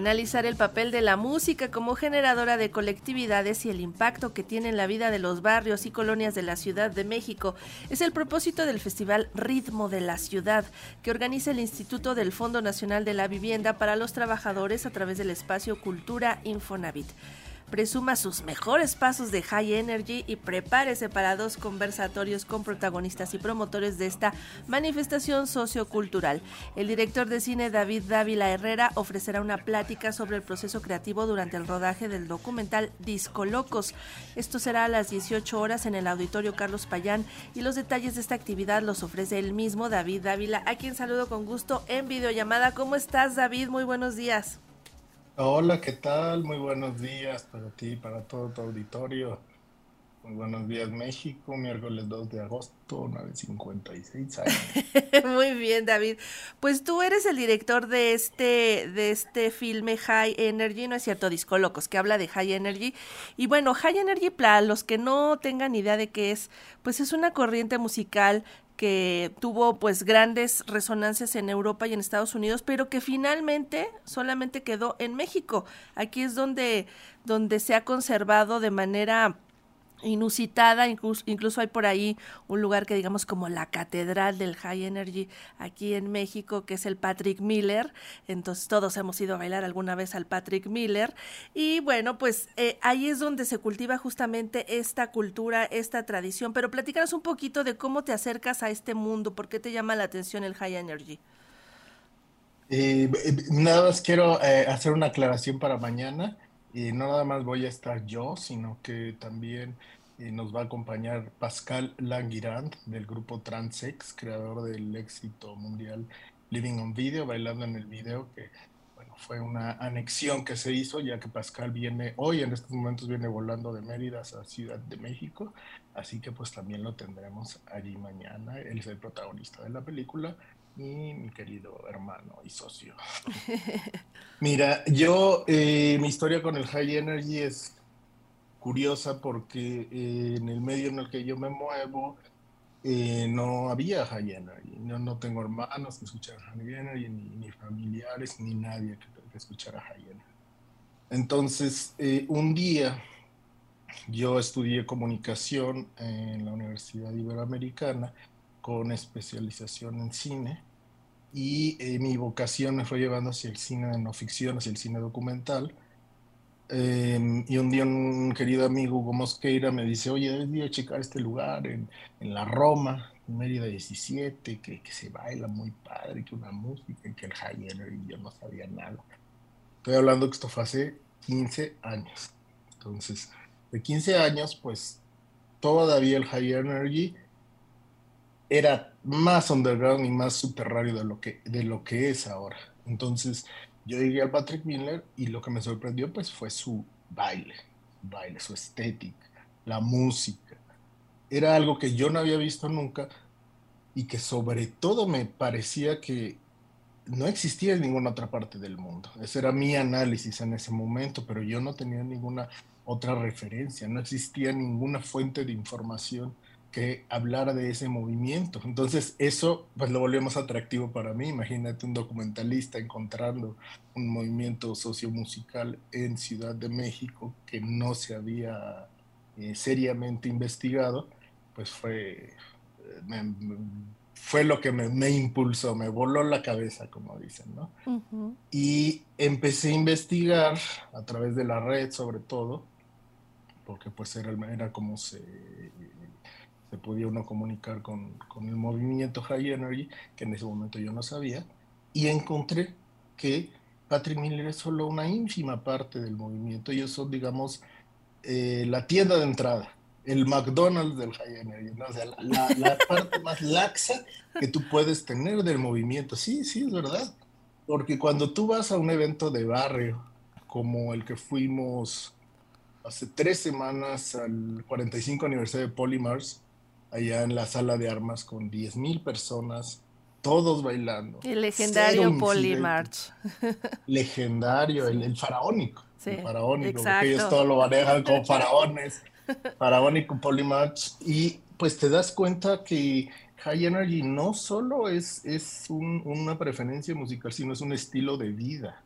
analizar el papel de la música como generadora de colectividades y el impacto que tiene en la vida de los barrios y colonias de la Ciudad de México. Es el propósito del Festival Ritmo de la Ciudad, que organiza el Instituto del Fondo Nacional de la Vivienda para los Trabajadores a través del espacio Cultura Infonavit presuma sus mejores pasos de High Energy y prepárese para dos conversatorios con protagonistas y promotores de esta manifestación sociocultural. El director de cine David Dávila Herrera ofrecerá una plática sobre el proceso creativo durante el rodaje del documental Disco Locos. Esto será a las 18 horas en el Auditorio Carlos Payán y los detalles de esta actividad los ofrece el mismo David Dávila, a quien saludo con gusto en videollamada. ¿Cómo estás David? Muy buenos días. Hola, ¿qué tal? Muy buenos días para ti, para todo tu auditorio. Muy buenos días, México, miércoles 2 de agosto, 9.56 años. Muy bien, David. Pues tú eres el director de este, de este filme High Energy, ¿no es cierto? Disco Locos, que habla de High Energy. Y bueno, High Energy, para los que no tengan idea de qué es, pues es una corriente musical que tuvo pues grandes resonancias en Europa y en Estados Unidos, pero que finalmente solamente quedó en México. Aquí es donde, donde se ha conservado de manera inusitada, incluso, incluso hay por ahí un lugar que digamos como la catedral del High Energy aquí en México, que es el Patrick Miller, entonces todos hemos ido a bailar alguna vez al Patrick Miller, y bueno, pues eh, ahí es donde se cultiva justamente esta cultura, esta tradición, pero platícanos un poquito de cómo te acercas a este mundo, por qué te llama la atención el High Energy. Eh, eh, nada más quiero hacer una aclaración para mañana. Y no nada más voy a estar yo, sino que también eh, nos va a acompañar Pascal Languirand del grupo Transex, creador del éxito mundial Living on Video, bailando en el video, que bueno, fue una anexión que se hizo, ya que Pascal viene hoy, en estos momentos viene volando de Mérida a Ciudad de México, así que pues también lo tendremos allí mañana. Él es el protagonista de la película y mi querido hermano y socio. Mira, yo, eh, mi historia con el High Energy es curiosa porque eh, en el medio en el que yo me muevo eh, no había High Energy. No, no tengo hermanos que escucharan High Energy, ni, familiares, ni nadie que, que escuchara High Energy. Entonces, un día yo estudié comunicación en la Universidad Iberoamericana con especialización en cine y eh, mi vocación me fue llevando hacia el cine de no ficción, hacia el cine documental. Em, y un día un querido amigo, Hugo Mosqueira, me dice, oye, debes ir a checar este lugar en, en la Roma, en Mérida 17, que, que, se baila muy padre, que una música, que el high energy, yo no sabía nada. Estoy hablando que esto fue hace 15 años. Entonces, de 15 años, pues todavía el high energy era más underground y más subterráneo de lo que, de lo que es ahora. Entonces yo llegué al Patrick Miller y lo que me sorprendió pues fue su baile, baile, su estética, la música. Era algo que yo no había visto nunca y que sobre todo me parecía que no existía en ninguna otra parte del mundo. Ese era mi análisis en ese momento, pero yo no tenía ninguna otra referencia, no existía ninguna fuente de información que hablara de ese movimiento. Entonces eso pues lo volvemos atractivo para mí. Imagínate un documentalista encontrando un movimiento sociomusical en Ciudad de México que no se había eh, seriamente investigado, pues fue, eh, fue lo que me, impulsó, me voló la cabeza, como dicen, ¿no? Y empecé a investigar a través de la red sobre todo, porque pues era, era como se se podía uno comunicar con, con, el movimiento High Energy, que en ese momento yo no sabía, y encontré que Patrick Miller es solo una ínfima parte del movimiento. Ellos son, digamos, eh, la tienda de entrada, el McDonald's del High Energy, ¿no? o sea, la, la parte más laxa que tú puedes tener del movimiento. Sí, sí, es verdad. Porque cuando tú vas a un evento de barrio, como el que fuimos hace tres semanas al 45 aniversario de Polymars, allá en la sala de armas con 10.000 personas, todos bailando. El legendario Polymarch. Legendario, el, faraónico. el faraónico, porque ellos todo lo manejan como faraones. Faraónico Polymarch. Y pues te das cuenta que High Energy no solo es, es una preferencia musical, sino es un estilo de vida.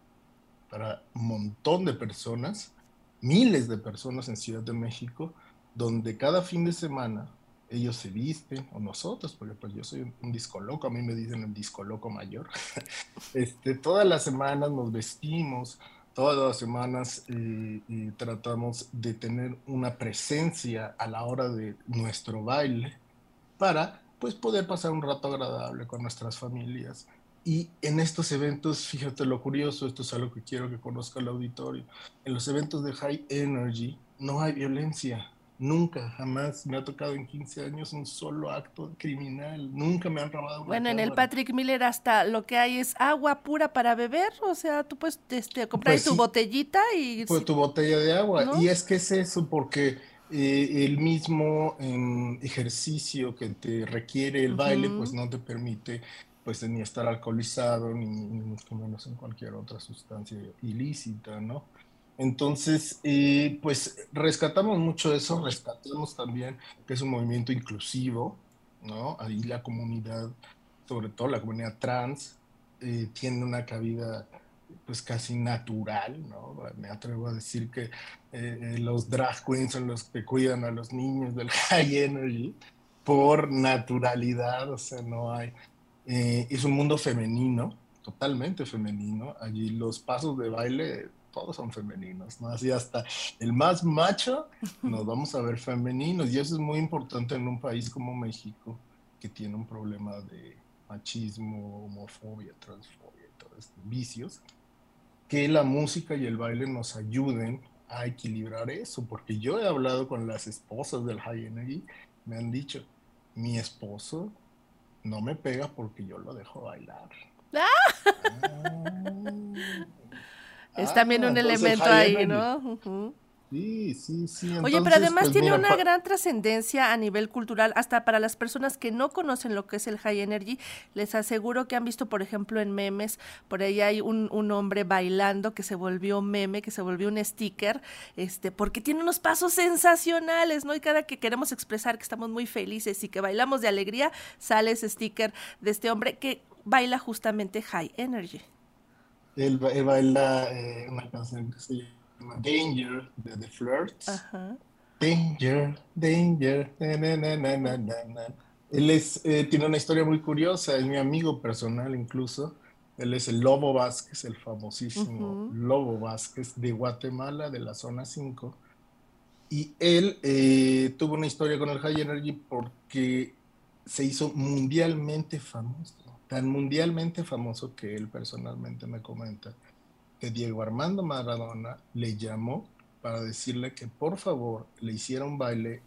para un montón de personas, miles de personas en Ciudad de México, donde cada fin de semana ellos se visten, o nosotros, porque pues yo soy un, disco loco, a mí me dicen el disco loco mayor. este, todas las semanas nos vestimos, todas las semanas eh, y tratamos de tener una presencia a la hora de nuestro baile para pues poder pasar un rato agradable con nuestras familias. Y en estos eventos, fíjate lo curioso, esto es algo que quiero que conozca el auditorio, en los eventos de High Energy no hay violencia, Nunca, jamás me ha tocado en 15 años un solo acto criminal. Nunca me han robado una Bueno, en el Patrick Miller hasta lo que hay es agua pura para beber. O sea, tú puedes este, comprar pues tu botellita y... Pues tu botella de agua. Y es que es eso, porque eh, el mismo em, ejercicio que te requiere el baile, pues no te permite pues ni estar alcoholizado, ni, ni mucho menos en cualquier otra sustancia ilícita, ¿no? Entonces, eh, pues rescatamos mucho eso, rescatamos también que es un movimiento inclusivo, ¿no? Ahí la comunidad, sobre todo la comunidad trans, eh, tiene una cabida pues casi natural, ¿no? Me atrevo a decir que eh, los drag queens son los que cuidan a los niños del high energy por naturalidad, o sea, no hay... es un mundo femenino, totalmente femenino. Allí los pasos de baile todos son femeninos, ¿no? Así hasta el más macho nos vamos a ver femeninos y eso es muy importante en un país como México que tiene un problema de machismo, homofobia, transfobia y todos estos vicios, que la música y el baile nos ayuden a equilibrar eso, porque yo he hablado con las esposas del High Energy, me han dicho, mi esposo no me pega porque yo lo dejo bailar. Ah, es también un elemento ahí, ¿no? Sí, sí, sí. Oye, pero además pues, tiene una gran trascendencia a nivel cultural, hasta para las personas que no conocen lo que es el high energy. Les aseguro que han visto, por ejemplo, en memes, por ahí hay un, un hombre bailando que se volvió meme, que se volvió un sticker, este, porque tiene unos pasos sensacionales, ¿no? Y cada que queremos expresar que estamos muy felices y que bailamos de alegría, sale ese sticker de este hombre que baila justamente high energy. Él, baila eh, una canción que se llama Danger de The Flirts. Danger, Danger. él es, eh, tiene una historia muy curiosa, es mi amigo personal incluso. Él es el Lobo Vázquez, el famosísimo Lobo Vázquez de Guatemala, de la zona 5. Y él eh, tuvo una historia con el High Energy porque se hizo mundialmente famoso tan mundialmente famoso que él personalmente me comenta que Diego Armando Maradona le llamó para decirle que por favor le hiciera un baile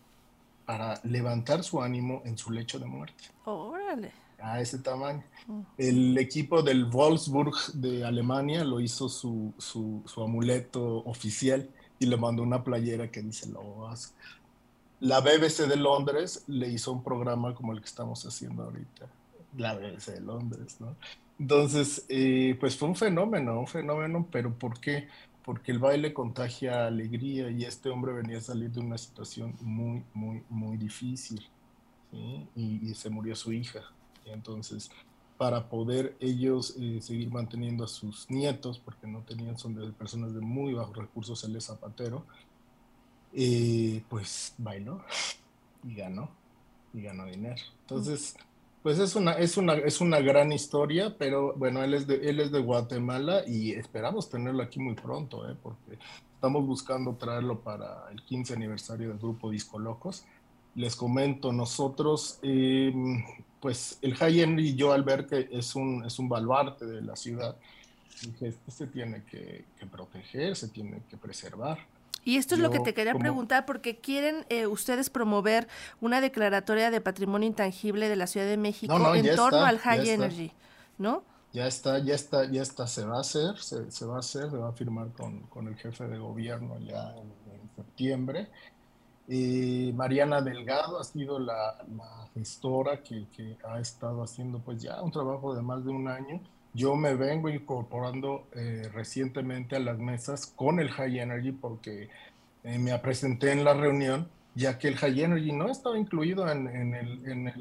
para levantar su ánimo en su lecho de muerte. Órale. A ese tamaño. Mm. El equipo del Wolfsburg de Alemania lo hizo su, su, su, amuleto oficial y le mandó una playera que dice lo La BBC de Londres le hizo un programa como el que estamos haciendo ahorita la BBC de Londres, ¿no? Entonces, eh, pues fue un fenómeno, un fenómeno, pero ¿por qué? Porque el baile contagia alegría y este hombre venía a salir de una situación muy, muy, muy difícil, ¿sí? y, se murió su hija. Y entonces, para poder ellos eh, seguir manteniendo a sus nietos, porque no tenían, son de personas de muy bajos recursos, él es zapatero, eh, pues bailó y ganó, y ganó dinero. Entonces, pues es una, es una, es una gran historia, pero bueno, él es, de, él es de Guatemala y esperamos tenerlo aquí muy pronto, ¿eh? porque estamos buscando traerlo para el 15 aniversario del grupo Disco Locos. Les comento, nosotros, em, pues el High y yo al ver que es un, es un baluarte de la ciudad, dije, esto se tiene que, que proteger, se tiene que preservar. Y esto es lo que te quería preguntar, porque quieren eh, ustedes promover una declaratoria de patrimonio intangible de la Ciudad de México en torno al High Energy, ¿no? Ya está, ya está, ya está, se va a hacer, se, va a hacer, se va a firmar con, el jefe de gobierno ya en, septiembre. y Mariana Delgado ha sido la, gestora que, que, ha estado haciendo pues ya un trabajo de más de un año yo me vengo incorporando eh, recientemente a las mesas con el High Energy porque eh, me presenté en la reunión, ya que el High Energy no estaba incluido en, el,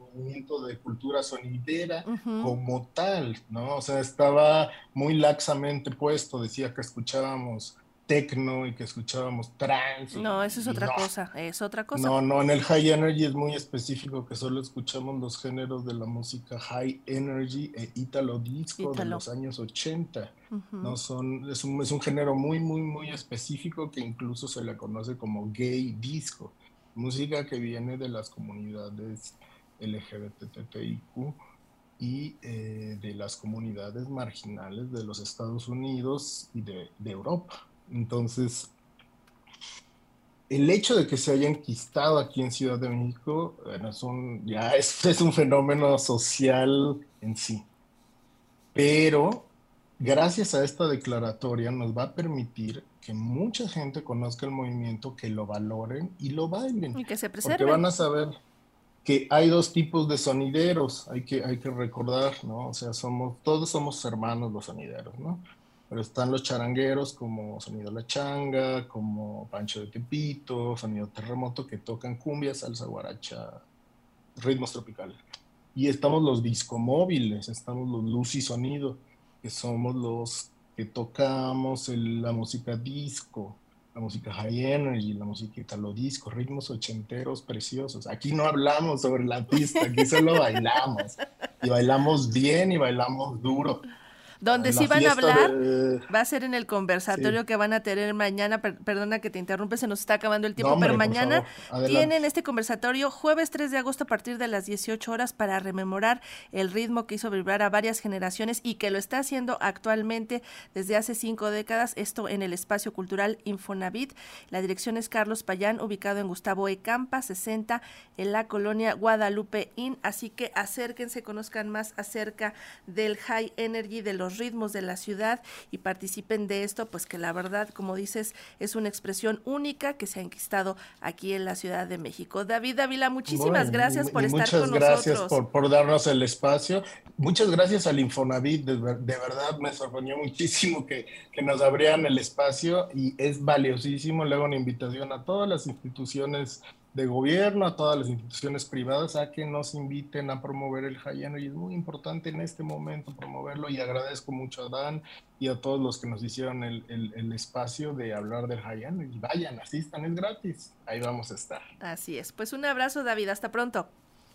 movimiento de cultura sonidera como tal, ¿no? O sea, estaba muy laxamente puesto, decía que escuchábamos techno y que escuchábamos trance. No, eso es otra cosa, es otra cosa. No, no, en el high energy es muy específico que solo escuchamos los géneros de la música high energy e italo disco de los años 80. No son es un, es un género muy muy muy específico que incluso se le conoce como gay disco, música que viene de las comunidades LGBTTIQ y eh, de las comunidades marginales de los Estados Unidos y de, de Europa. Entonces, el hecho de que se haya enquistado aquí en Ciudad de México, bueno, es un, ya es, es un fenómeno social en sí. Pero gracias a esta declaratoria nos va a permitir que mucha gente conozca el movimiento, que lo valoren y lo bailen. Y que se preserven. Porque van a saber que hay dos tipos de sonideros, hay que, hay que recordar, ¿no? O sea, somos, todos somos hermanos los sonideros, ¿no? Pero están los charangueros como Sonido La Changa, como Pancho de Tepito, Sonido Terremoto, que tocan cumbia, salsa, guaracha, ritmos tropicales. Y estamos los discomóviles, estamos los luz y sonido, que somos los que tocamos la música disco, la música high energy, la música italo disco, ritmos ochenteros preciosos. Aquí no hablamos sobre la pista, aquí solo bailamos. Y bailamos bien y bailamos duro. Donde sí van a hablar va a ser en el conversatorio que van a tener mañana. perdona que te interrumpe, se nos está acabando el tiempo, pero mañana tienen este conversatorio jueves 3 de agosto a partir de las 18 horas para rememorar el ritmo que hizo vibrar a varias generaciones y que lo está haciendo actualmente desde hace cinco décadas. Esto en el espacio cultural Infonavit. La dirección es Carlos Payán, ubicado en Gustavo E. Campa 60 en la colonia Guadalupe Inn. Así que acérquense, conozcan más acerca del High Energy de los ritmos de la ciudad y participen de esto, pues que la verdad, como dices, es una expresión única que se ha enquistado aquí en la Ciudad de México. David Ávila, muchísimas gracias por estar con nosotros. Muchas gracias por, por, darnos el espacio. Muchas gracias al Infonavit, de, verdad me sorprendió muchísimo que, que nos abrieran el espacio y es valiosísimo. Le hago una invitación a todas las instituciones de gobierno, a todas las instituciones privadas a que nos inviten a promover el Hayano y es muy importante en este momento promoverlo y agradezco mucho a Dan y a todos los que nos hicieron el, el, espacio de hablar del Hayano y vayan, asistan, es gratis, ahí vamos a estar. Así es, pues un abrazo David, hasta pronto.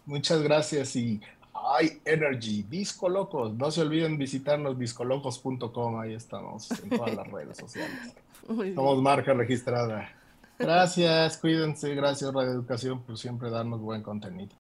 Muchas gracias y High Energy, Disco Locos, no se olviden visitarnos discolocos.com, ahí estamos en todas las redes sociales. Somos marca registrada. Gracias, cuídense, gracias Radio Educación por siempre darnos buen contenido.